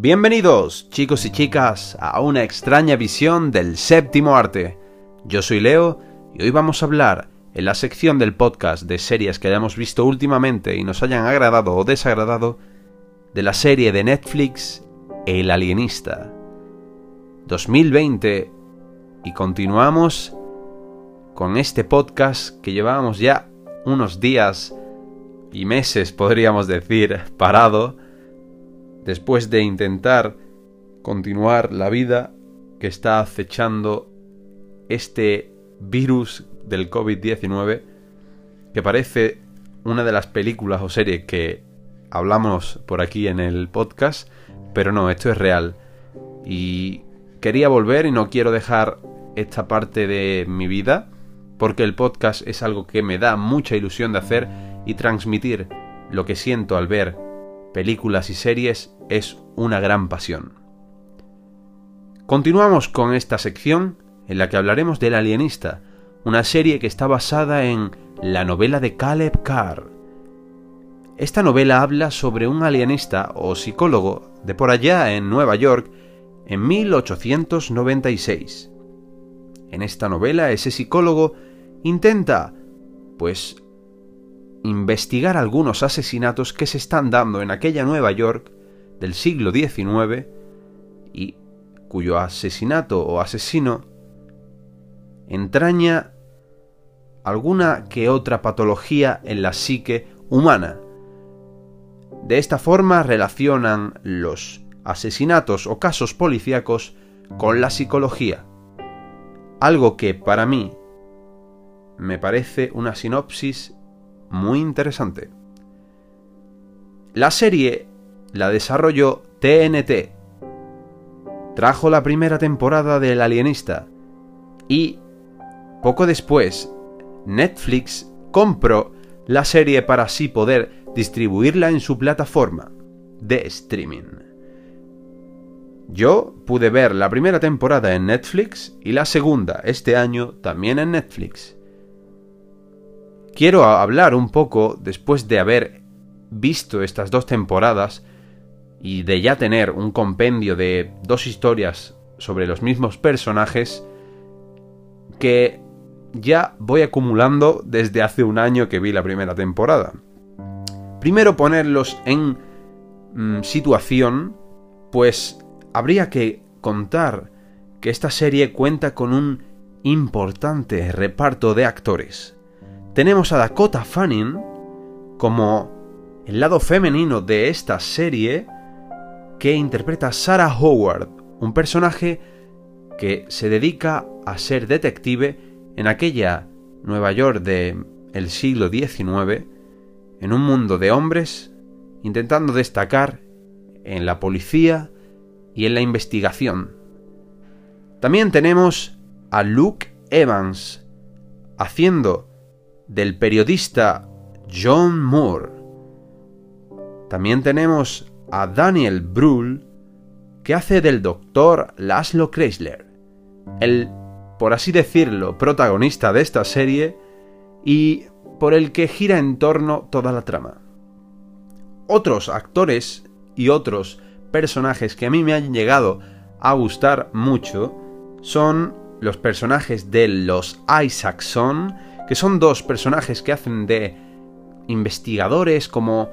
Bienvenidos, chicos y chicas, a una extraña visión del séptimo arte. Yo soy Leo y hoy vamos a hablar, en la sección del podcast de series que hayamos visto últimamente y nos hayan agradado o desagradado, de la serie de Netflix El Alienista. 2020 y continuamos con este podcast que llevábamos ya unos días y meses, podríamos decir, parado después de intentar continuar la vida que está acechando este virus del COVID-19, que parece una de las películas o series que hablamos por aquí en el podcast, pero no, esto es real. Y quería volver y no quiero dejar esta parte de mi vida, porque el podcast es algo que me da mucha ilusión de hacer y transmitir lo que siento al ver películas y series es una gran pasión. Continuamos con esta sección en la que hablaremos del alienista, una serie que está basada en la novela de Caleb Carr. Esta novela habla sobre un alienista o psicólogo de por allá en Nueva York en 1896. En esta novela ese psicólogo intenta, pues, investigar algunos asesinatos que se están dando en aquella Nueva York del siglo XIX y cuyo asesinato o asesino entraña alguna que otra patología en la psique humana. De esta forma relacionan los asesinatos o casos policíacos con la psicología. Algo que para mí me parece una sinopsis muy interesante. La serie la desarrolló TNT. Trajo la primera temporada del Alienista y poco después Netflix compró la serie para así poder distribuirla en su plataforma de streaming. Yo pude ver la primera temporada en Netflix y la segunda este año también en Netflix. Quiero hablar un poco, después de haber visto estas dos temporadas y de ya tener un compendio de dos historias sobre los mismos personajes, que ya voy acumulando desde hace un año que vi la primera temporada. Primero ponerlos en mm, situación, pues habría que contar que esta serie cuenta con un importante reparto de actores. Tenemos a Dakota Fanning como el lado femenino de esta serie que interpreta Sarah Howard, un personaje que se dedica a ser detective en aquella Nueva York del el siglo XIX, en un mundo de hombres, intentando destacar en la policía y en la investigación. También tenemos a Luke Evans, haciendo del periodista John Moore. También tenemos a Daniel Brühl, que hace del doctor Laszlo Chrysler, el, por así decirlo, protagonista de esta serie y por el que gira en torno toda la trama. Otros actores y otros personajes que a mí me han llegado a gustar mucho son los personajes de los Isaacson, que son dos personajes que hacen de investigadores como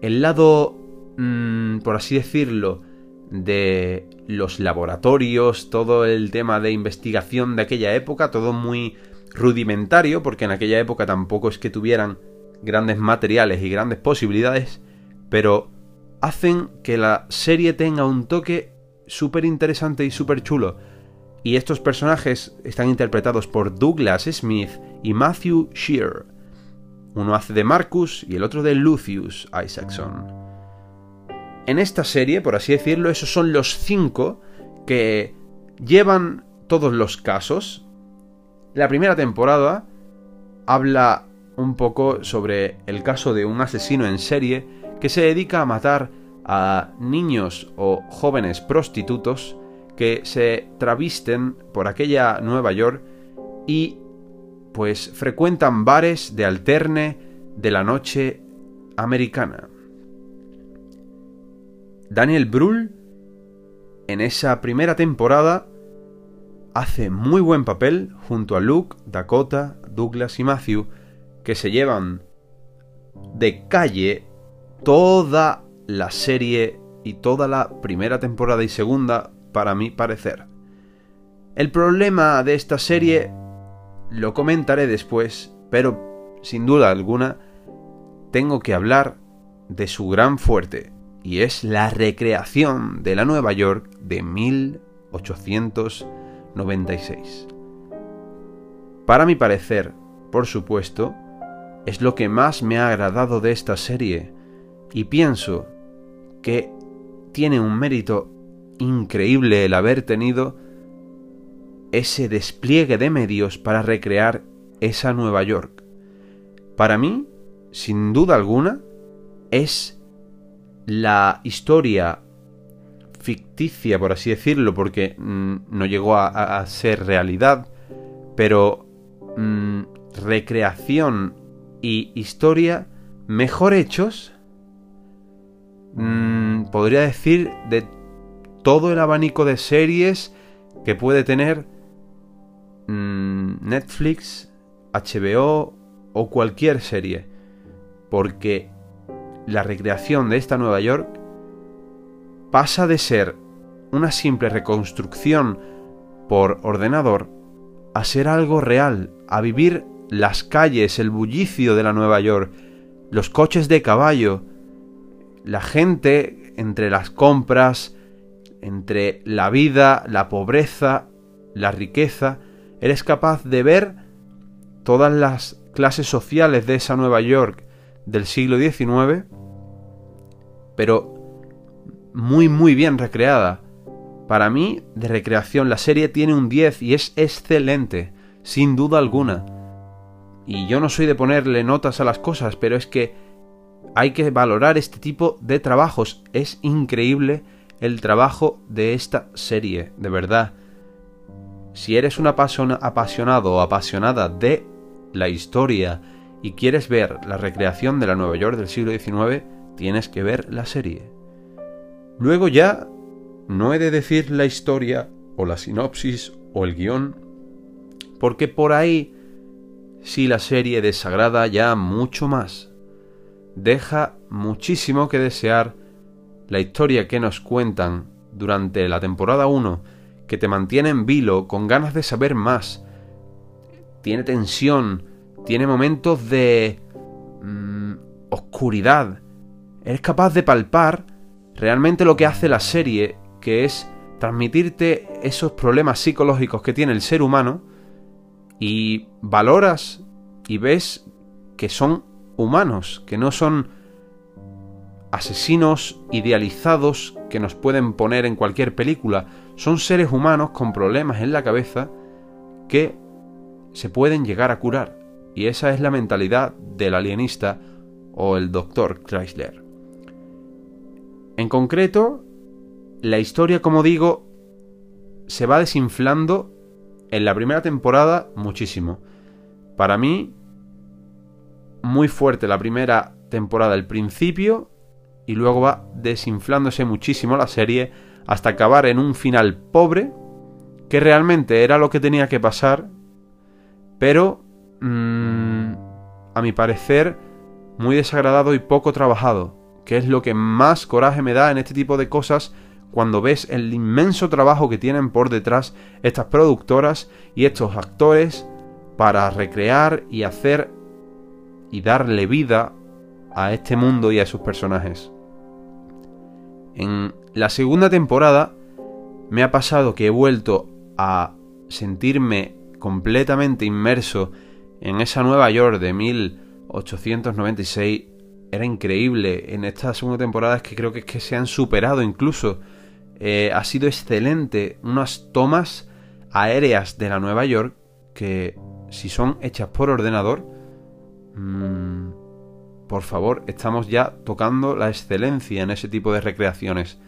el lado Mm, por así decirlo, de los laboratorios, todo el tema de investigación de aquella época, todo muy rudimentario, porque en aquella época tampoco es que tuvieran grandes materiales y grandes posibilidades, pero hacen que la serie tenga un toque súper interesante y súper chulo. Y estos personajes están interpretados por Douglas Smith y Matthew Shear. Uno hace de Marcus y el otro de Lucius Isaacson. En esta serie, por así decirlo, esos son los cinco que llevan todos los casos. La primera temporada habla un poco sobre el caso de un asesino en serie que se dedica a matar a niños o jóvenes prostitutos que se travisten por aquella Nueva York y pues frecuentan bares de alterne de la noche americana. Daniel Brühl en esa primera temporada hace muy buen papel junto a Luke, Dakota, Douglas y Matthew, que se llevan de calle toda la serie y toda la primera temporada y segunda, para mi parecer. El problema de esta serie lo comentaré después, pero sin duda alguna tengo que hablar de su gran fuerte, y es la recreación de la Nueva York de 1896. Para mi parecer, por supuesto, es lo que más me ha agradado de esta serie, y pienso que tiene un mérito increíble el haber tenido ese despliegue de medios para recrear esa Nueva York. Para mí, sin duda alguna, es la historia ficticia, por así decirlo, porque mm, no llegó a, ser realidad, pero mm, recreación y historia mejor hechos, mm, podría decir, de todo el abanico de series que puede tener Netflix, HBO o cualquier serie. Porque la recreación de esta Nueva York pasa de ser una simple reconstrucción por ordenador a ser algo real, a vivir las calles, el bullicio de la Nueva York, los coches de caballo, la gente entre las compras, entre la vida, la pobreza, la riqueza, eres capaz de ver todas las clases sociales de esa Nueva York del siglo XIX, pero muy muy bien recreada. Para mí, de recreación, la serie tiene un 10 y es excelente, sin duda alguna. Y yo no soy de ponerle notas a las cosas, pero es que hay que valorar este tipo de trabajos. Es increíble el trabajo de esta serie, de verdad. Si eres un apasionado o apasionada de la historia y quieres ver la recreación de la Nueva York del siglo XIX, tienes que ver la serie. Luego ya no he de decir la historia o la sinopsis o el guion, porque por ahí sí la serie desagrada ya mucho más. Deja muchísimo que desear la historia que nos cuentan durante la temporada 1, que te mantiene en vilo, con ganas de saber más. Tiene tensión, tiene momentos de mm, oscuridad. Eres capaz de palpar realmente lo que hace la serie, que es transmitirte esos problemas psicológicos que tiene el ser humano y valoras y ves que son humanos, que no son asesinos idealizados que nos pueden poner en cualquier película, son seres humanos con problemas en la cabeza que se pueden llegar a curar. Y esa es la mentalidad del alienista o el doctor Chrysler. En concreto, la historia, como digo, se va desinflando en la primera temporada muchísimo. Para mí, muy fuerte la primera temporada, el principio, y luego va desinflándose muchísimo la serie hasta acabar en un final pobre, que realmente era lo que tenía que pasar, pero Mm, a mi parecer, muy desagradado y poco trabajado, que es lo que más coraje me da en este tipo de cosas cuando ves el inmenso trabajo que tienen por detrás estas productoras y estos actores para recrear y hacer y darle vida a este mundo y a sus personajes. En la segunda temporada me ha pasado que he vuelto a sentirme completamente inmerso en esa Nueva York de 1896 era increíble. En esta segunda temporada es que creo que es que se han superado incluso. Eh, ha sido excelente. Unas tomas aéreas de la Nueva York que si son hechas por ordenador, mm, por favor, estamos ya tocando la excelencia en ese tipo de recreaciones.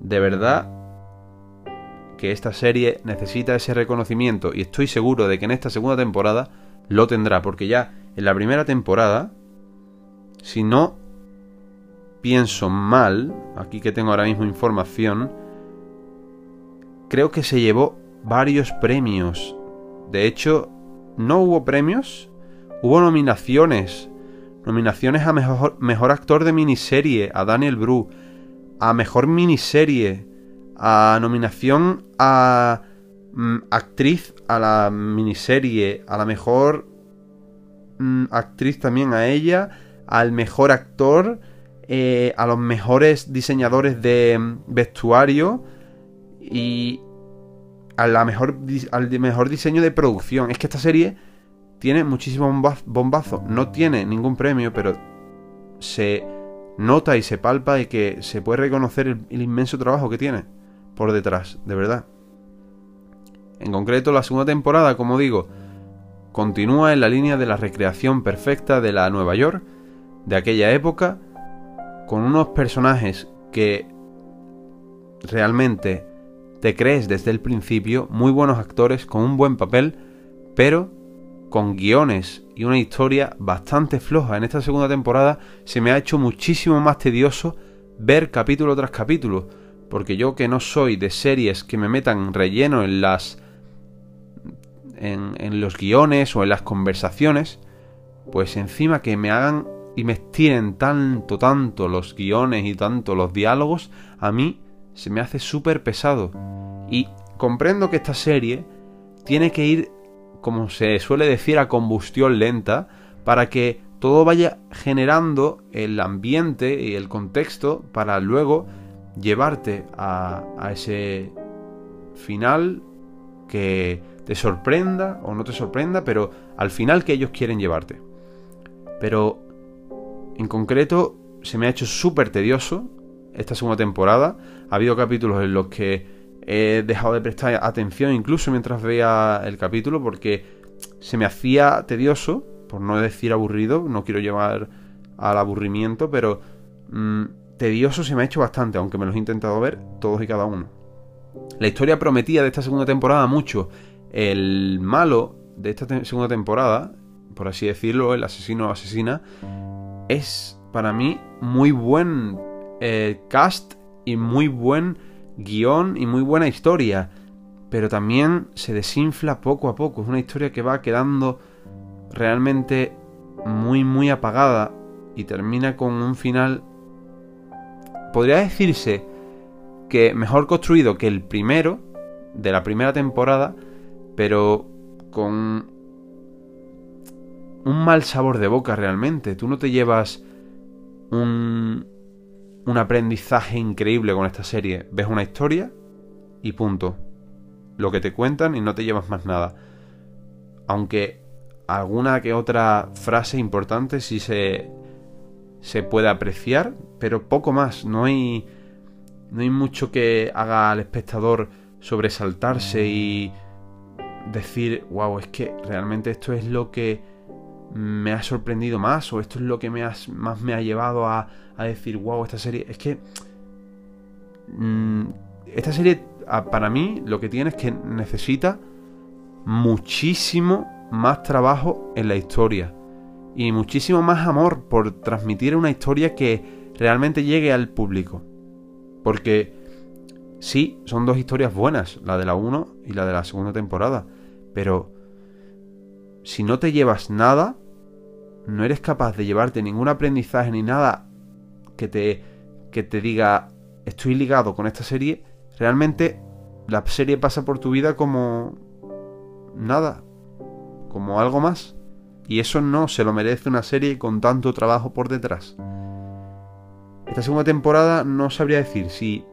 De verdad que esta serie necesita ese reconocimiento y estoy seguro de que en esta segunda temporada lo tendrá, porque ya en la primera temporada, si no pienso mal, aquí que tengo ahora mismo información, creo que se llevó varios premios. De hecho, no hubo premios, hubo nominaciones. Nominaciones a mejor, mejor actor de miniserie, a Daniel Bru, a mejor miniserie, a nominación a mm, actriz a la miniserie, a la mejor mm, actriz también a ella, al mejor actor, eh, a los mejores diseñadores de mm, vestuario. Y a la mejor, al mejor diseño de producción. Es que esta serie tiene muchísimos bombazos. No tiene ningún premio, pero se nota y se palpa y que se puede reconocer el, inmenso trabajo que tiene por detrás, de verdad. En concreto, la segunda temporada, como digo, continúa en la línea de la recreación perfecta de la Nueva York de aquella época con unos personajes que realmente te crees desde el principio, muy buenos actores, con un buen papel, pero con guiones y una historia bastante floja. En esta segunda temporada se me ha hecho muchísimo más tedioso ver capítulo tras capítulo, porque yo que no soy de series que me metan relleno en las en, en los guiones o en las conversaciones, pues encima que me hagan y me estiren tanto, tanto los guiones y tanto los diálogos, a mí se me hace súper pesado. Y comprendo que esta serie tiene que ir, como se suele decir, a combustión lenta, para que todo vaya generando el ambiente y el contexto para luego llevarte a, ese final que te sorprenda o no te sorprenda, pero al final que ellos quieren llevarte. Pero en concreto, se me ha hecho súper tedioso esta segunda temporada. Ha habido capítulos en los que he dejado de prestar atención incluso mientras veía el capítulo porque se me hacía tedioso, por no decir aburrido, no quiero llevar al aburrimiento, pero mm, tedioso se me ha hecho bastante, aunque me los he intentado ver todos y cada uno. La historia prometía de esta segunda temporada mucho. El malo de esta segunda temporada, por así decirlo, el asesino o asesina, es para mí muy buen eh, cast y muy buen guion y muy buena historia. Pero también se desinfla poco a poco. Es una historia que va quedando realmente muy, muy apagada y termina con un final... Podría decirse que mejor construido que el primero de la primera temporada, pero con un mal sabor de boca realmente. Tú no te llevas un, un aprendizaje increíble con esta serie. Ves una historia y punto. Lo que te cuentan y no te llevas más nada. Aunque alguna que otra frase importante sí se, se puede apreciar, pero poco más. No hay, no hay mucho que haga al espectador sobresaltarse y decir, wow, es que realmente esto es lo que me ha sorprendido más o esto es lo que me más me ha llevado a, decir, wow, esta serie... Es que... Mm, esta serie, para mí, lo que tiene es que necesita muchísimo más trabajo en la historia. Y muchísimo más amor por transmitir una historia que realmente llegue al público. Porque sí, son dos historias buenas, la de la 1 y la de la segunda temporada. Pero si no te llevas nada, no eres capaz de llevarte ningún aprendizaje ni nada que te, que te diga estoy ligado con esta serie, realmente la serie pasa por tu vida como nada, como algo más. Y eso no se lo merece una serie con tanto trabajo por detrás. Esta segunda temporada no sabría decir si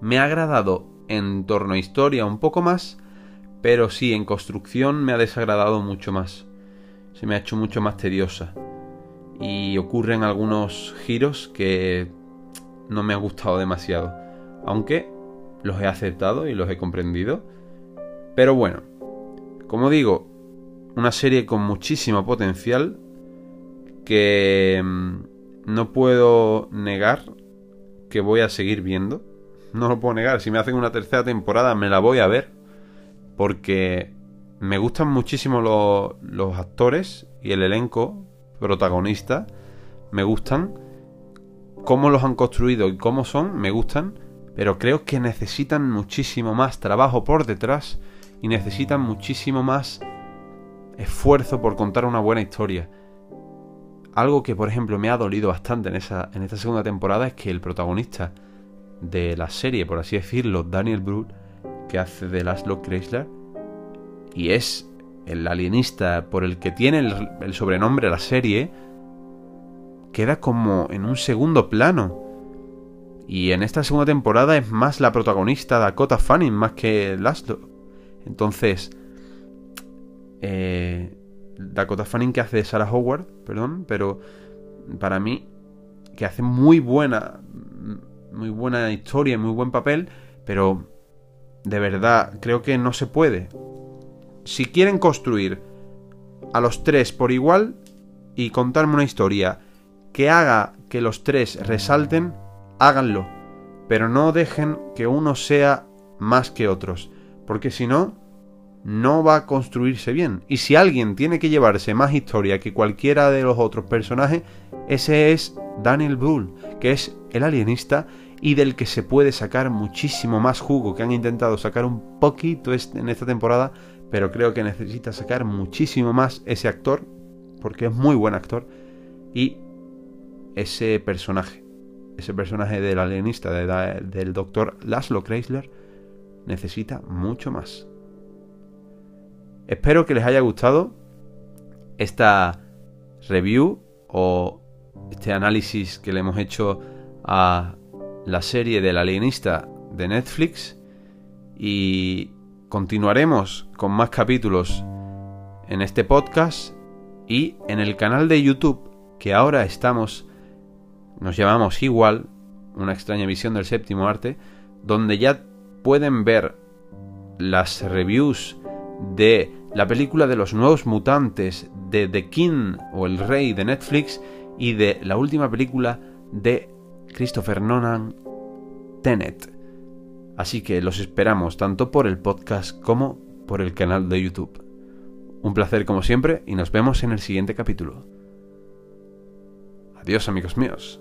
me ha agradado en torno a historia un poco más, pero sí en construcción me ha desagradado mucho más se me ha hecho mucho más tediosa. Y ocurren algunos giros que no me ha gustado demasiado. Aunque los he aceptado y los he comprendido. Pero bueno, como digo, una serie con muchísimo potencial que mm, no puedo negar que voy a seguir viendo. no lo puedo negar. Si me hacen una tercera temporada me la voy a ver. Porque me gustan muchísimo los, los actores y el elenco protagonista. Me gustan. Cómo los han construido y cómo son, me gustan. Pero creo que necesitan muchísimo más trabajo por detrás. Y necesitan muchísimo más esfuerzo por contar una buena historia. Algo que, por ejemplo, me ha dolido bastante en, esa, en esta segunda temporada es que el protagonista de la serie, por así decirlo, Daniel Brühl, que hace de Laszlo Chrysler, y es el alienista por el que tiene el, el sobrenombre la serie, queda como en un segundo plano. Y en esta segunda temporada es más la protagonista Dakota Fanning más que Laszlo. Entonces, eh, Dakota Fanning que hace Sarah Howard, perdón, pero para mí que hace muy buena muy buena historia, muy buen papel, pero de verdad creo que no se puede. Si quieren construir a los tres por igual y contarme una historia que haga que los tres resalten, háganlo, pero no dejen que uno sea más que otros, porque si no, no va a construirse bien. Y si alguien tiene que llevarse más historia que cualquiera de los otros personajes, ese es Daniel Brühl, que es el alienista y del que se puede sacar muchísimo más jugo, que han intentado sacar un poquito en esta temporada, pero creo que necesita sacar muchísimo más ese actor, porque es muy buen actor, y ese personaje, ese personaje del alienista, del doctor Laszlo Chrysler, necesita mucho más. Espero que les haya gustado esta review o este análisis que le hemos hecho a la serie del alienista de Netflix y continuaremos con más capítulos en este podcast y en el canal de YouTube que ahora estamos, nos llamamos igual, una extraña visión del séptimo arte, donde ya pueden ver las reviews de la película de los nuevos mutantes de The King o el Rey de Netflix y de la última película de Christopher Nolan, Tenet. Así que los esperamos tanto por el podcast como por el canal de YouTube. Un placer como siempre y nos vemos en el siguiente capítulo. Adiós amigos míos.